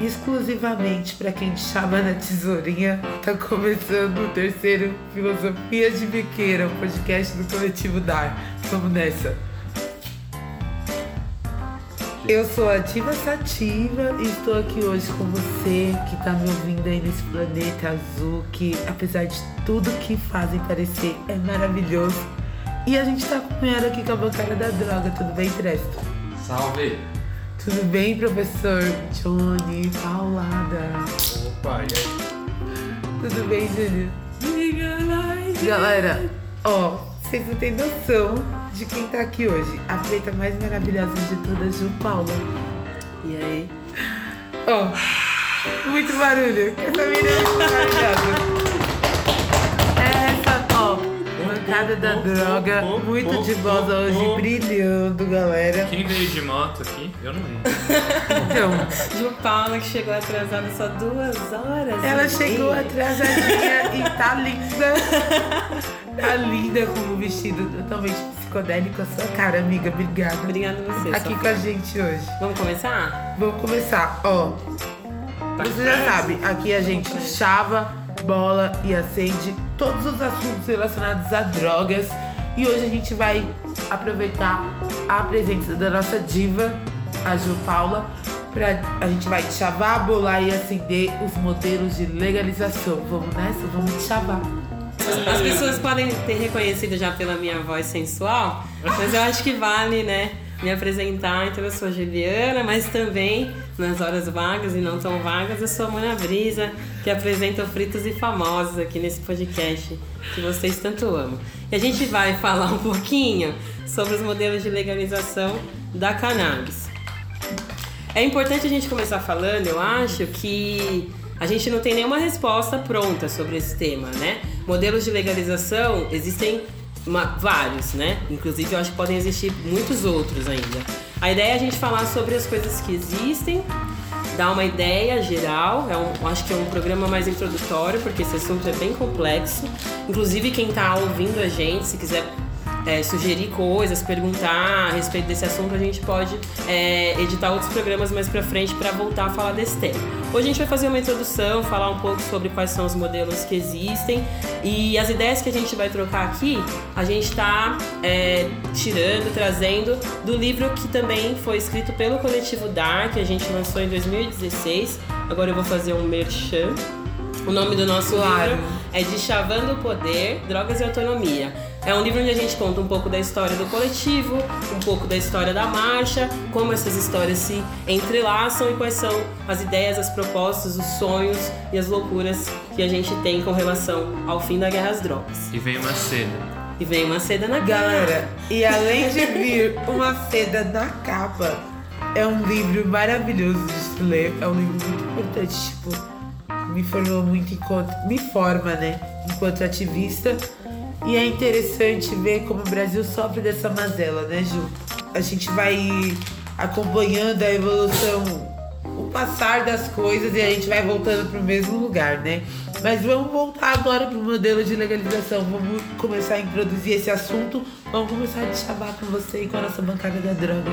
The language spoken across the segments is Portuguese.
exclusivamente para quem chama na tesourinha. Tá começando o terceiro Filosofia de Biqueira, o podcast do Coletivo Dar. Vamos nessa. Eu sou a Tiva Sativa e estou aqui hoje com você que tá me ouvindo aí nesse planeta azul que, apesar de tudo que fazem parecer, é maravilhoso. E a gente tá acompanhado aqui com a bancada da droga, tudo bem, Tresto? Salve! Tudo bem, professor Johnny Paulada? Opa, e aí? Tudo bem, Júlio? Galera, ó, vocês não têm noção de quem tá aqui hoje. A preta mais maravilhosa de todas, Ju Paula. E aí? Ó, muito barulho. Essa menina é muito maravilhosa. Bancada da droga, muito de bosa hoje, brilhando, galera. Quem veio de moto aqui? Eu não lembro. Então, Ju Paula que chegou atrasada só duas horas. ela chegou atrasadinha e tá linda. Tá linda com um vestido totalmente psicodélico. A sua cara, amiga. Obrigada. Obrigada a você. Aqui Sofia. com a gente hoje. Vamos começar? Vamos começar, ó. Você já sabe, aqui a gente chava, bola e acende todos os assuntos relacionados a drogas. E hoje a gente vai aproveitar a presença da nossa diva, a Ju Paula, pra a gente vai chavar, bolar e acender os modelos de legalização. Vamos nessa? Vamos chavar. As pessoas podem ter reconhecido já pela minha voz sensual, mas eu acho que vale, né? Me apresentar, então eu sou Juliana, mas também nas horas vagas e não tão vagas, eu sou a Mona Brisa, que apresenta o Fritos e Famosos aqui nesse podcast que vocês tanto amam. E a gente vai falar um pouquinho sobre os modelos de legalização da cannabis. É importante a gente começar falando, eu acho, que a gente não tem nenhuma resposta pronta sobre esse tema, né? Modelos de legalização existem uma- vários, né? Inclusive eu acho que podem existir muitos outros ainda. A ideia é a gente falar sobre as coisas que existem, dar uma ideia geral. É um, acho que é um programa mais introdutório, porque esse assunto é bem complexo. Inclusive quem está ouvindo a gente, se quiser é, sugerir coisas, perguntar a respeito desse assunto, a gente pode é, editar outros programas mais pra frente para voltar a falar desse tema. Hoje a gente vai fazer uma introdução, falar um pouco sobre quais são os modelos que existem e as ideias que a gente vai trocar aqui, a gente está tirando, trazendo do livro que também foi escrito pelo coletivo Dark, que a gente lançou em 2016. Agora eu vou fazer um merchan. O nome do nosso Claro. livro é De Chavando o Poder, Drogas e Autonomia. É um livro onde a gente conta um pouco da história do coletivo, um pouco da história da marcha, como essas histórias se entrelaçam e quais são as ideias, as propostas, os sonhos e as loucuras que a gente tem com relação ao fim da guerra às drogas. E vem uma seda. E vem uma seda na Galera, e além de vir uma seda na capa, é um livro maravilhoso de se ler. É um livro muito importante, tipo, me formou muito enquanto. Me forma, né? Enquanto ativista. E é interessante ver como o Brasil sofre dessa mazela, né, Ju? A gente vai acompanhando a evolução, o passar das coisas e a gente vai voltando pro mesmo lugar, né? Mas vamos voltar agora pro modelo de legalização. Vamos começar a introduzir esse assunto. Vamos começar a chavar com você e com a nossa bancada da droga.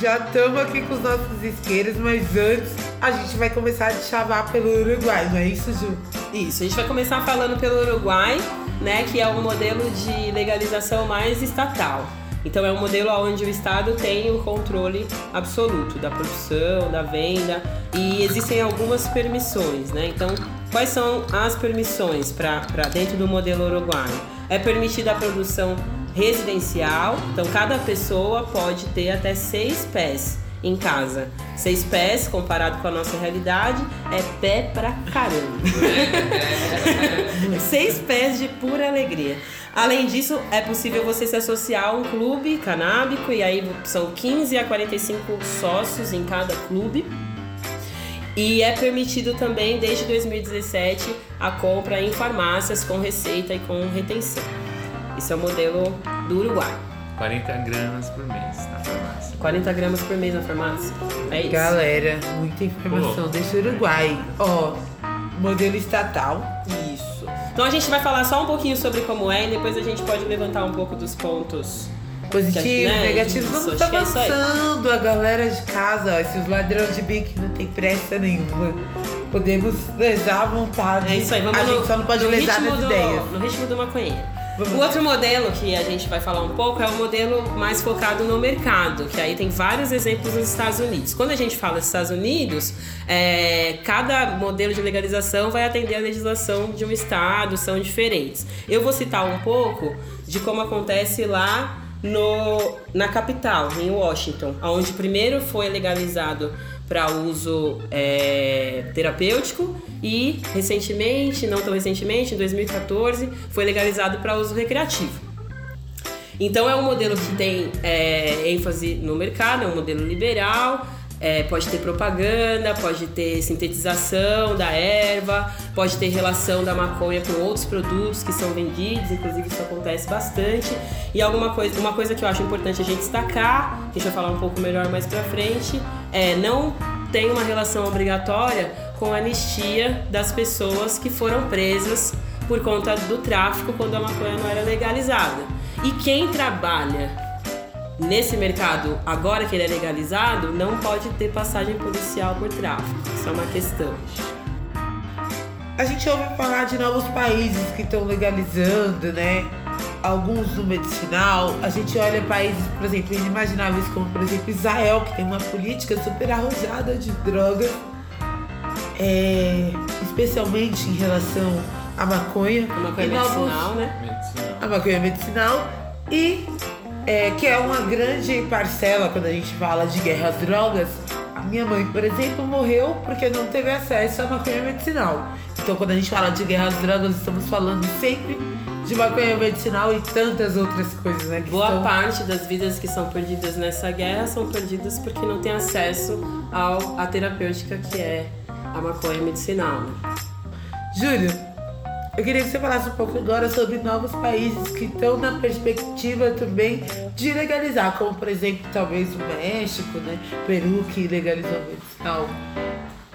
Já estamos aqui com os nossos isqueiros, mas antes a gente vai começar a chavar pelo Uruguai, não é isso, Ju? Isso, a gente vai começar falando pelo Uruguai, né, que é um modelo de legalização mais estatal. Então é um modelo onde o Estado tem o controle absoluto da produção, da venda e existem algumas permissões, né? Então, quais são as permissões para dentro do modelo uruguaio? É permitida a produção residencial, então cada pessoa pode ter até seis pés em casa. Seis pés, comparado com a nossa realidade, é pé pra caramba. Seis pés de pura alegria. Além disso, é possível você se associar a um clube canábico, e aí são 15 a 45 sócios em cada clube. E é permitido também, desde 2017, a compra em farmácias com receita e com retenção. Esse é o modelo do Uruguai. 40 gramas por mês na farmácia. 40 gramas por mês na farmácia. É isso. Galera, muita informação Pô. desse Uruguai. Ó, modelo estatal. Isso. Então a gente vai falar só um pouquinho sobre como é e depois a gente pode levantar um pouco dos pontos Positivos, né, negativos, isso, vamos é isso aí. avançando. A galera de casa, ó, esses ladrões de bico não tem pressa nenhuma. Podemos lesar à vontade. É isso aí, vamos a no, gente só não pode lesar ritmo nas do, ideias. No ritmo do maconheiro. O outro modelo que a gente vai falar um pouco é o modelo mais focado no mercado, que aí tem vários exemplos nos Estados Unidos. Quando a gente fala dos Estados Unidos, é, cada modelo de legalização vai atender a legislação de um estado, são diferentes. Eu vou citar um pouco de como acontece lá no, na capital, em Washington, onde primeiro foi legalizado para uso é, terapêutico e recentemente, não tão recentemente, em 2014, foi legalizado para uso recreativo. Então é um modelo que tem é, ênfase no mercado, é um modelo liberal, é, pode ter propaganda, pode ter sintetização da erva, pode ter relação da maconha com outros produtos que são vendidos, inclusive isso acontece bastante. E alguma coisa, uma coisa que eu acho importante a gente destacar, deixa eu falar um pouco melhor mais pra frente, é não tem uma relação obrigatória com a anistia das pessoas que foram presas por conta do tráfico quando a maconha não era legalizada. E quem trabalha nesse mercado, agora que ele é legalizado, não pode ter passagem policial por tráfico. Isso é uma questão. A gente ouve falar de novos países que estão legalizando, né? Alguns no medicinal. A gente olha países, por exemplo, inimagináveis como, por exemplo, Israel, que tem uma política super arrojada de drogas, é, especialmente em relação à maconha. A maconha E novos- medicinal, né? Medicinal. a maconha medicinal e é, que é uma grande parcela quando a gente fala de guerra às drogas. A minha mãe, por exemplo, morreu porque não teve acesso à maconha medicinal. Então, quando a gente fala de guerra às drogas, estamos falando sempre de maconha medicinal e tantas outras coisas, né? Boa parte das vidas que são perdidas nessa guerra são perdidas porque não tem acesso ao, à terapêutica que é a maconha medicinal. Né? Júlio, eu queria que você falasse um pouco agora sobre novos países que estão na perspectiva também de legalizar, como por exemplo, talvez o México, né? Peru, que legalizou medicinal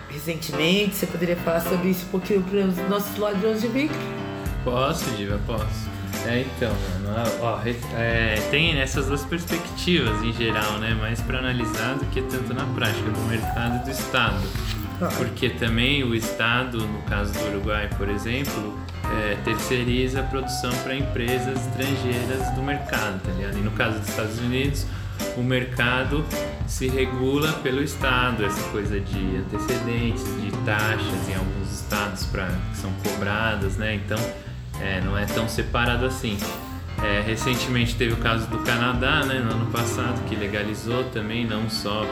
recentemente. Você poderia falar sobre isso um pouquinho para os nossos ladrões de bico? Posso, Diva, posso. É, então, mano, ó, é, tem essas duas perspectivas em geral, né? Mais para analisar do que tanto na prática, do mercado e do Estado. Porque também o Estado, no caso do Uruguai, por exemplo, é, terceiriza a produção para empresas estrangeiras do mercado, tá ligado? E no caso dos Estados Unidos, o mercado se regula pelo Estado, essa coisa de antecedentes, de taxas em alguns estados pra, que são cobradas, né? Então, é, não é tão separado assim. É, recentemente teve o caso do Canadá, né, no ano passado, que legalizou também, não só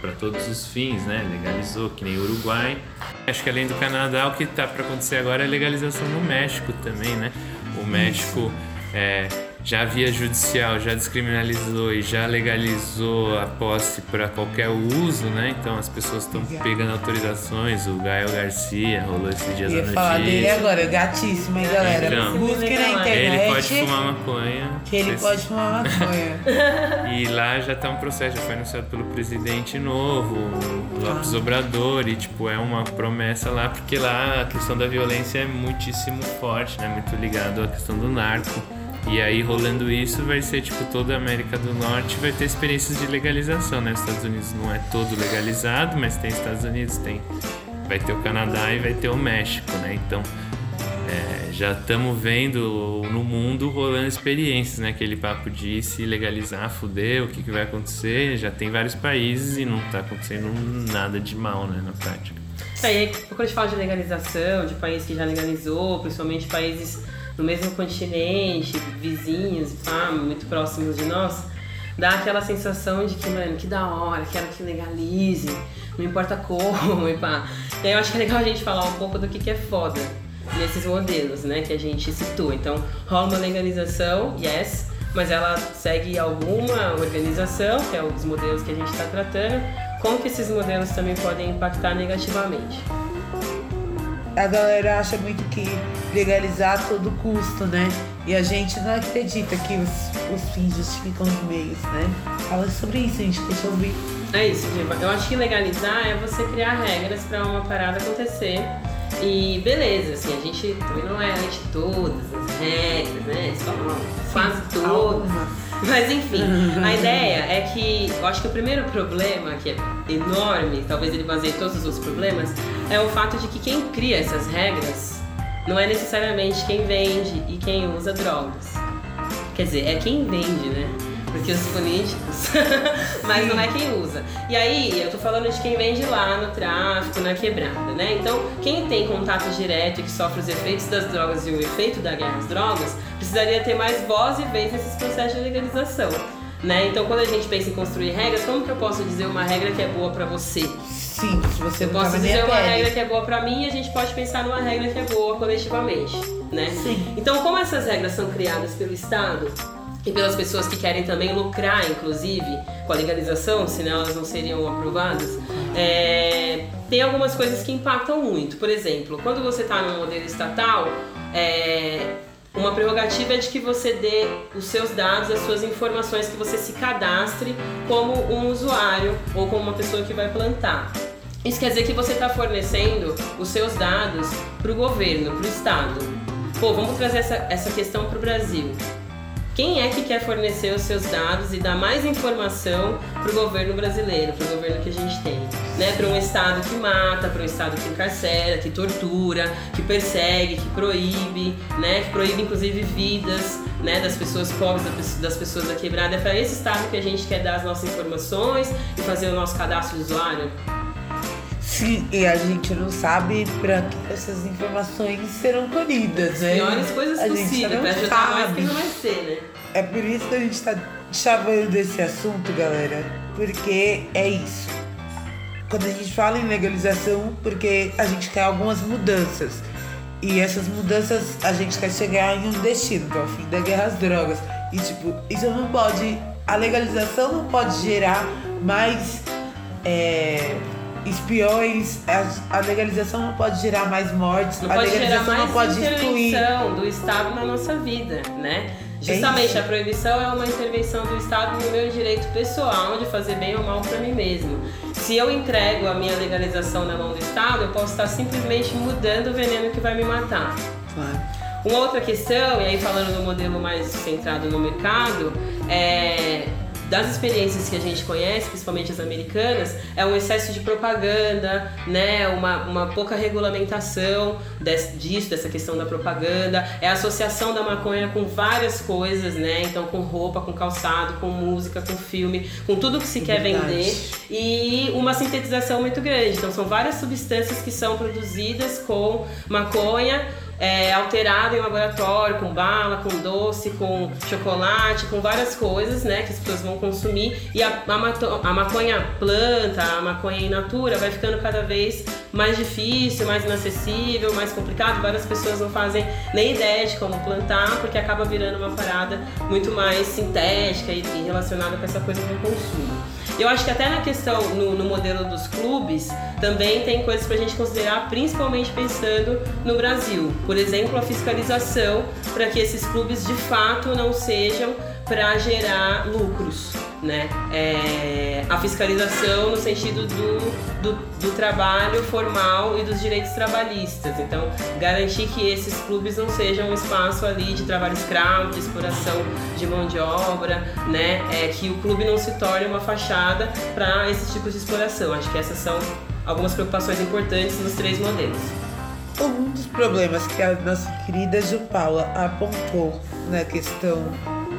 para todos os fins, né, legalizou, que nem o Uruguai. Acho que além do Canadá, o que está para acontecer agora é a legalização no México também, né? O México é, já via judicial, já descriminalizou e já legalizou a posse para qualquer uso, né? Então as pessoas estão pegando autorizações. O Gael Garcia rolou esses dias Eu a ia falar dele notícia. agora, gatíssimo, hein, galera? Então. Busque na internet Ele pode fumar maconha. que ele pode fumar maconha. E lá já tá um processo, já foi anunciado pelo presidente novo, o Lopes Obrador, e tipo, é uma promessa lá, porque lá a questão da violência é muitíssimo forte, né? Muito ligado à questão do narco. E aí rolando isso vai ser tipo toda a América do Norte vai ter experiências de legalização, né? Os Estados Unidos não é todo legalizado, mas tem Estados Unidos, tem vai ter o Canadá e vai ter o México, né? Então é, já estamos vendo no mundo rolando experiências, né? Aquele papo de se legalizar, fuder, o que, que vai acontecer. Já tem vários países e não tá acontecendo nada de mal, né, na prática. Isso aí, quando a gente fala de legalização, de país que já legalizou, principalmente países no mesmo continente, vizinhos, pá, muito próximos de nós, dá aquela sensação de que, mano, que da hora, quero que legalize, não importa como, e pá. E aí eu acho que é legal a gente falar um pouco do que, que é foda nesses modelos, né, que a gente citou. Então, rola uma legalização, yes, mas ela segue alguma organização, que é um dos modelos que a gente está tratando, como que esses modelos também podem impactar negativamente. A galera acha muito que legalizar a todo custo, né? E a gente não acredita que os, os fins justificam os meios, né? Fala sobre isso, gente deixa ouvir. É isso, Diva. Eu acho que legalizar é você criar regras para uma parada acontecer. E beleza, assim, a gente também não é a de todas as regras, né? Só quase todas. Mas enfim, a ideia é que eu acho que o primeiro problema, que é enorme, talvez ele baseie todos os problemas, é o fato de que quem cria essas regras não é necessariamente quem vende e quem usa drogas. Quer dizer, é quem vende, né? Porque os políticos, mas não é quem usa. E aí, eu tô falando de quem vende lá no tráfico, na quebrada, né? Então, quem tem contato direto e que sofre os efeitos das drogas e o efeito da guerra às drogas, precisaria ter mais voz e vez nesses processos de legalização. Né? Então, quando a gente pensa em construir regras, como que eu posso dizer uma regra que é boa para você? Sim, se você Eu não posso dizer uma regra que é boa pra mim e a gente pode pensar numa regra que é boa coletivamente, né? Sim. Então, como essas regras são criadas pelo Estado e pelas pessoas que querem também lucrar, inclusive, com a legalização, senão elas não seriam aprovadas, é, tem algumas coisas que impactam muito. Por exemplo, quando você está num modelo estatal, é, uma prerrogativa é de que você dê os seus dados, as suas informações, que você se cadastre como um usuário ou como uma pessoa que vai plantar. Isso quer dizer que você está fornecendo os seus dados para o governo, para o Estado. Pô, vamos trazer essa, essa questão para o Brasil. Quem é que quer fornecer os seus dados e dar mais informação para o governo brasileiro, para o governo que a gente tem? Né? Para um Estado que mata, para um Estado que encarcera, que tortura, que persegue, que proíbe, né? que proíbe inclusive vidas né? das pessoas pobres, das pessoas da quebrada. É para esse Estado que a gente quer dar as nossas informações e fazer o nosso cadastro de usuário? Sim, e a gente não sabe pra que essas informações serão colhidas, né? Piores coisas A gente possíveis, não para ajudar mais sabe. que não vai ser, né? É por isso que a gente tá chamando desse assunto, galera. Porque é isso. Quando a gente fala em legalização, porque a gente quer algumas mudanças. E essas mudanças a gente quer chegar em um destino, que é o fim da guerra às drogas. E tipo, isso não pode. A legalização não pode gerar mais é, espiões, a, a legalização não pode gerar mais mortes, Não a pode gerar legalização mais não pode intervenção do Estado na nossa vida, né? Justamente isso. a proibição é uma intervenção do Estado no meu direito pessoal de fazer bem ou mal para mim mesmo. Se eu entrego a minha legalização na mão do Estado, eu posso estar simplesmente mudando o veneno que vai me matar. Claro. Uma outra questão, e aí falando no modelo mais centrado no mercado, é das experiências que a gente conhece, principalmente as americanas, é um excesso de propaganda, né, uma, uma pouca regulamentação des- disso, dessa questão da propaganda, é a associação da maconha com várias coisas, né, então com roupa, com calçado, com música, com filme, com tudo que se quer Verdade. vender e uma sintetização muito grande. Então são várias substâncias que são produzidas com maconha é, alterada em laboratório, com bala, com doce, com chocolate, com várias coisas, né, que as pessoas vão consumir. E a, a, a maconha planta, a maconha in natura vai ficando cada vez mais difícil, mais inacessível, mais complicado. Várias pessoas não fazem nem ideia de como plantar, porque acaba virando uma parada muito mais sintética e, e relacionada com essa coisa do consumo. Eu acho que até na questão, no, no modelo dos clubes, também tem coisas pra gente considerar, principalmente pensando no Brasil. Por exemplo, a fiscalização para que esses clubes de fato não sejam para gerar lucros, né? É, a fiscalização no sentido do, do, do trabalho formal e dos direitos trabalhistas. Então, garantir que esses clubes não sejam um espaço ali de trabalho escravo, de exploração de mão de obra, né? É, que o clube não se torne uma fachada para esses tipos de exploração. Acho que essas são algumas preocupações importantes nos três modelos. Um dos problemas que a nossa querida Ju Paula apontou na questão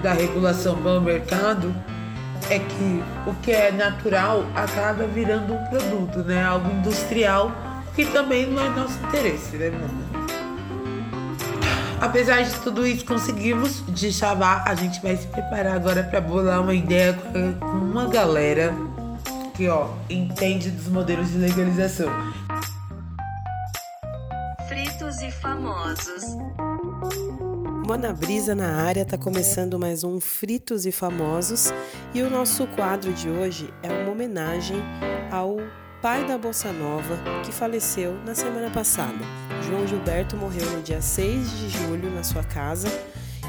da regulação pelo mercado é que o que é natural acaba virando um produto, né? Algo industrial, que também não é nosso interesse, né, mano? Apesar de tudo isso, conseguimos de chavar. A gente vai se preparar agora para bolar uma ideia com uma galera que, ó, entende dos modelos de legalização. Famosos. Mona Brisa na área, tá começando mais um Fritos e Famosos e o nosso quadro de hoje é uma homenagem ao pai da Bossa Nova que faleceu na semana passada. João Gilberto morreu no dia 6 de julho na sua casa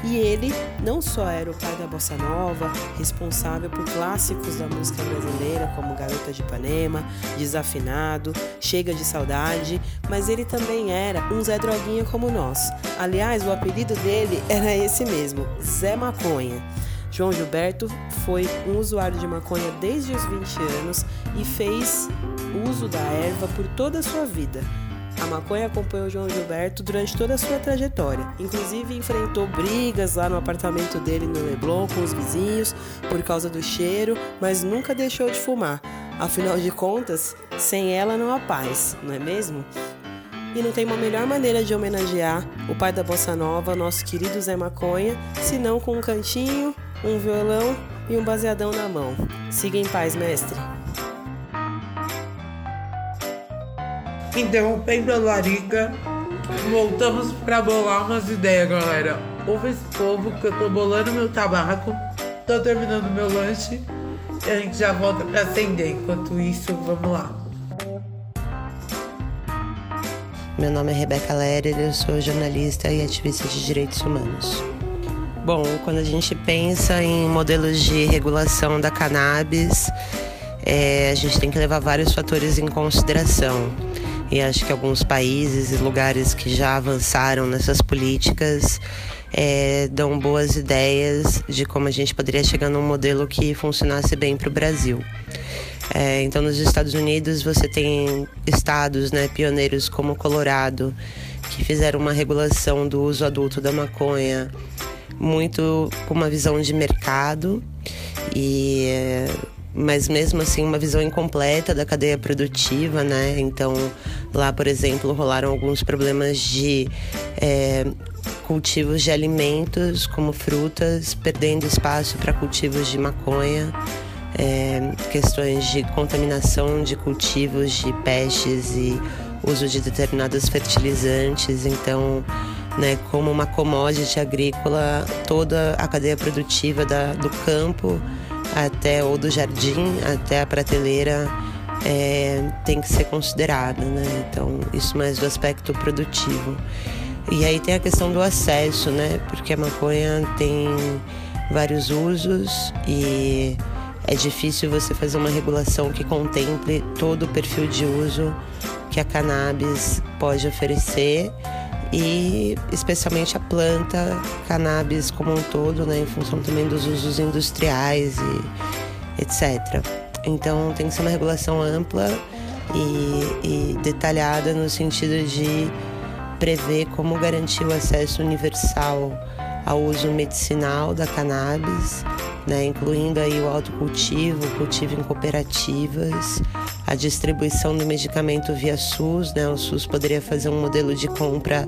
e ele não só era o pai da bossa nova, responsável por clássicos da música brasileira como Garota de Ipanema, Desafinado, Chega de Saudade, mas ele também era um Zé Droguinha como nós. Aliás, o apelido dele era esse mesmo, Zé Maconha. João Gilberto foi um usuário de maconha desde os 20 anos e fez uso da erva por toda a sua vida. A maconha acompanhou João Gilberto durante toda a sua trajetória. Inclusive enfrentou brigas lá no apartamento dele no Leblon com os vizinhos por causa do cheiro, mas nunca deixou de fumar. Afinal de contas, sem ela não há paz, não é mesmo? E não tem uma melhor maneira de homenagear o pai da bossa nova, nosso querido Zé Maconha, senão com um cantinho, um violão e um baseadão na mão. Siga em paz, mestre. Interrompendo a larica, voltamos pra bolar umas ideias, galera. Ouve esse povo que eu tô bolando meu tabaco, tô terminando meu lanche e a gente já volta pra acender. Enquanto isso, vamos lá. Meu nome é Rebeca Lerer, eu sou jornalista e ativista de direitos humanos. Bom, quando a gente pensa em modelos de regulação da cannabis, é, a gente tem que levar vários fatores em consideração. E acho que alguns países e lugares que já avançaram nessas políticas é, dão boas ideias de como a gente poderia chegar num modelo que funcionasse bem para o Brasil. É, então, nos Estados Unidos, você tem estados né, pioneiros como Colorado, que fizeram uma regulação do uso adulto da maconha muito com uma visão de mercado e mas mesmo assim uma visão incompleta da cadeia produtiva, né? Então lá, por exemplo, rolaram alguns problemas de é, cultivos de alimentos como frutas, perdendo espaço para cultivos de maconha. É, questões de contaminação de cultivos de pestes e uso de determinados fertilizantes. Então, né, como uma commodity agrícola, toda a cadeia produtiva da, do campo até ou do jardim até a prateleira é, tem que ser considerada, né? Então isso mais do aspecto produtivo. E aí tem a questão do acesso, né? Porque a maconha tem vários usos e é difícil você fazer uma regulação que contemple todo o perfil de uso que a cannabis pode oferecer e especialmente a planta cannabis como um todo, né, em função também dos usos industriais e etc. Então tem que ser uma regulação ampla e, e detalhada no sentido de prever como garantir o acesso universal ao uso medicinal da cannabis, né, incluindo aí o autocultivo, o cultivo em cooperativas, a distribuição do medicamento via SUS, né, o SUS poderia fazer um modelo de compra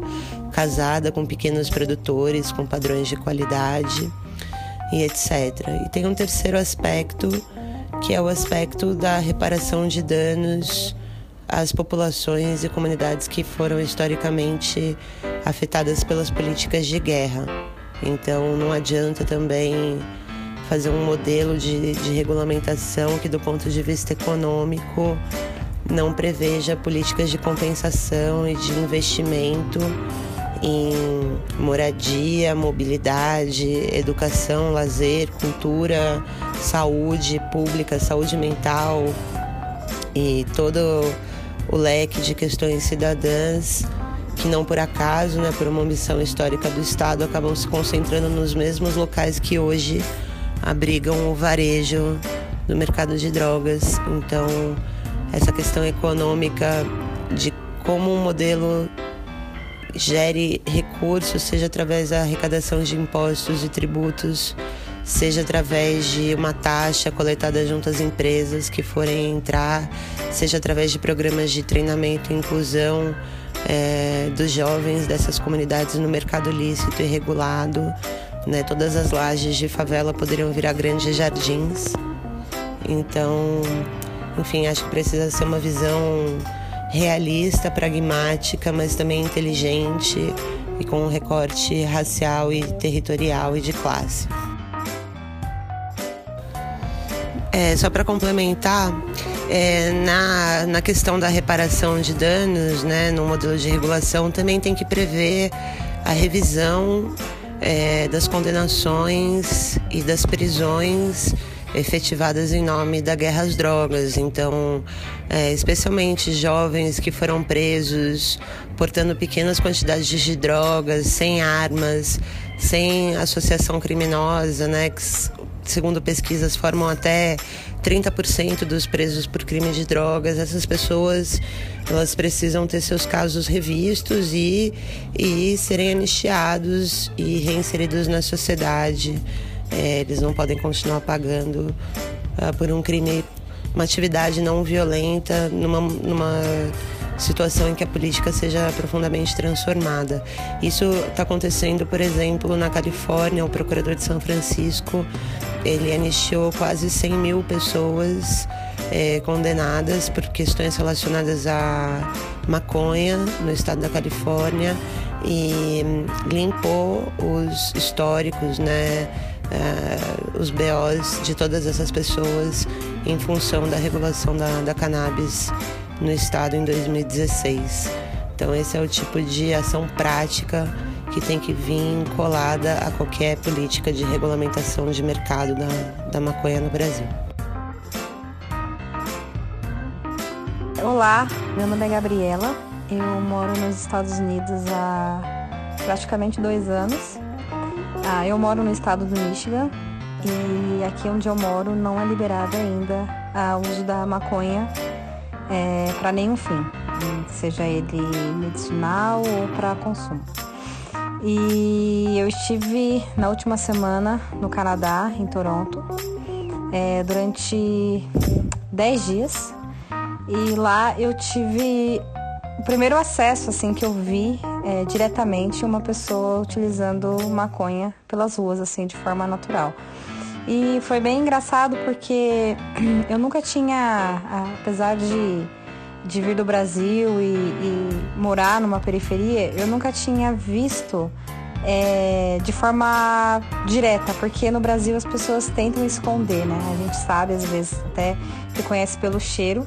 casada com pequenos produtores, com padrões de qualidade e etc. E tem um terceiro aspecto, que é o aspecto da reparação de danos às populações e comunidades que foram historicamente afetadas pelas políticas de guerra. Então não adianta também fazer um modelo de, de regulamentação que, do ponto de vista econômico, não preveja políticas de compensação e de investimento em moradia, mobilidade, educação, lazer, cultura, saúde pública, saúde mental e todo o leque de questões cidadãs que não por acaso, né, por uma missão histórica do Estado, acabam se concentrando nos mesmos locais que hoje abrigam o varejo do mercado de drogas. Então, essa questão econômica de como um modelo gere recursos, seja através da arrecadação de impostos e tributos, seja através de uma taxa coletada junto às empresas que forem entrar, seja através de programas de treinamento e inclusão é, dos jovens dessas comunidades no mercado lícito e regulado. Né? Todas as lajes de favela poderiam virar grandes jardins. Então, enfim, acho que precisa ser uma visão realista, pragmática, mas também inteligente e com um recorte racial e territorial e de classe. É, só para complementar, é, na, na questão da reparação de danos, né, no modelo de regulação, também tem que prever a revisão é, das condenações e das prisões efetivadas em nome da guerra às drogas. Então, é, especialmente jovens que foram presos portando pequenas quantidades de drogas, sem armas, sem associação criminosa, né? Segundo pesquisas, formam até 30% dos presos por crime de drogas. Essas pessoas elas precisam ter seus casos revistos e, e serem anistiados e reinseridos na sociedade. É, eles não podem continuar pagando uh, por um crime, uma atividade não violenta, numa, numa situação em que a política seja profundamente transformada. Isso está acontecendo, por exemplo, na Califórnia, o procurador de São Francisco, ele anistiou quase 100 mil pessoas é, condenadas por questões relacionadas à maconha no estado da Califórnia e limpou os históricos, né, uh, os BOs de todas essas pessoas em função da regulação da, da cannabis no estado em 2016. Então esse é o tipo de ação prática que tem que vir colada a qualquer política de regulamentação de mercado da, da maconha no Brasil. Olá, meu nome é Gabriela, eu moro nos Estados Unidos há praticamente dois anos. Ah, eu moro no estado do Michigan e aqui onde eu moro não é liberado ainda o uso da maconha é, para nenhum fim, seja ele medicinal ou para consumo. E eu estive na última semana no Canadá, em Toronto, é, durante 10 dias. E lá eu tive o primeiro acesso assim que eu vi é, diretamente uma pessoa utilizando maconha pelas ruas assim de forma natural. E foi bem engraçado porque eu nunca tinha, apesar de, de vir do Brasil e, e morar numa periferia, eu nunca tinha visto é, de forma direta, porque no Brasil as pessoas tentam esconder, né? A gente sabe, às vezes até reconhece pelo cheiro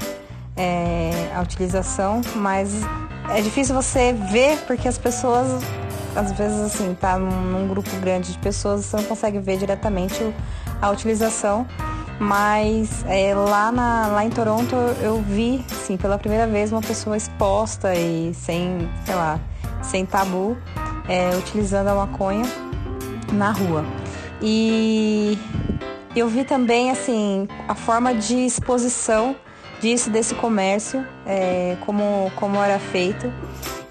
é, a utilização, mas é difícil você ver porque as pessoas, às vezes, assim, tá num, num grupo grande de pessoas, você não consegue ver diretamente o, a utilização. Mas é, lá, na, lá em Toronto eu vi, sim, pela primeira vez uma pessoa exposta e sem, sei lá, sem tabu, é, utilizando a maconha na rua. E eu vi também, assim, a forma de exposição disso, desse comércio, é, como, como era feito.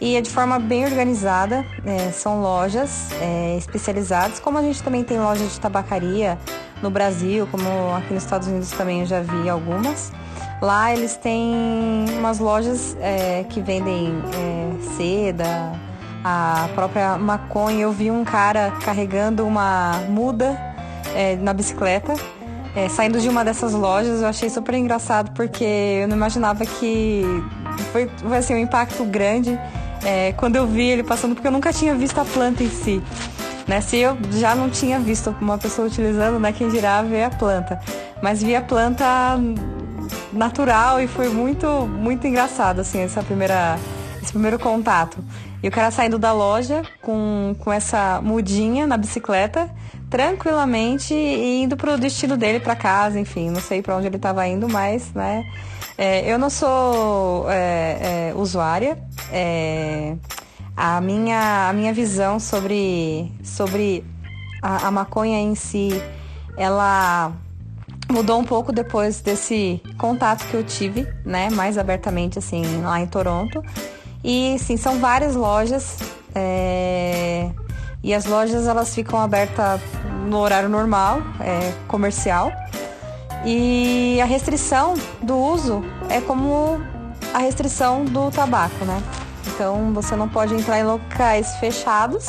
E é de forma bem organizada, é, são lojas é, especializadas, como a gente também tem lojas de tabacaria no Brasil, como aqui nos Estados Unidos também eu já vi algumas. Lá eles têm umas lojas é, que vendem é, seda, a própria maconha. Eu vi um cara carregando uma muda é, na bicicleta é, saindo de uma dessas lojas, eu achei super engraçado porque eu não imaginava que foi, foi assim, um impacto grande é, quando eu vi ele passando, porque eu nunca tinha visto a planta em si. Né? Se eu já não tinha visto uma pessoa utilizando, né, quem dirá ver a planta. Mas vi a planta natural e foi muito, muito engraçado, assim, essa primeira, esse primeiro contato. E o cara saindo da loja com, com essa mudinha na bicicleta tranquilamente e indo pro destino dele para casa, enfim, não sei para onde ele estava indo, mas, né, é, eu não sou é, é, usuária, é, a minha, a minha visão sobre, sobre a, a maconha em si, ela mudou um pouco depois desse contato que eu tive, né, mais abertamente, assim, lá em Toronto. E, sim, são várias lojas, é, e as lojas elas ficam abertas no horário normal, é, comercial. E a restrição do uso é como a restrição do tabaco, né? Então você não pode entrar em locais fechados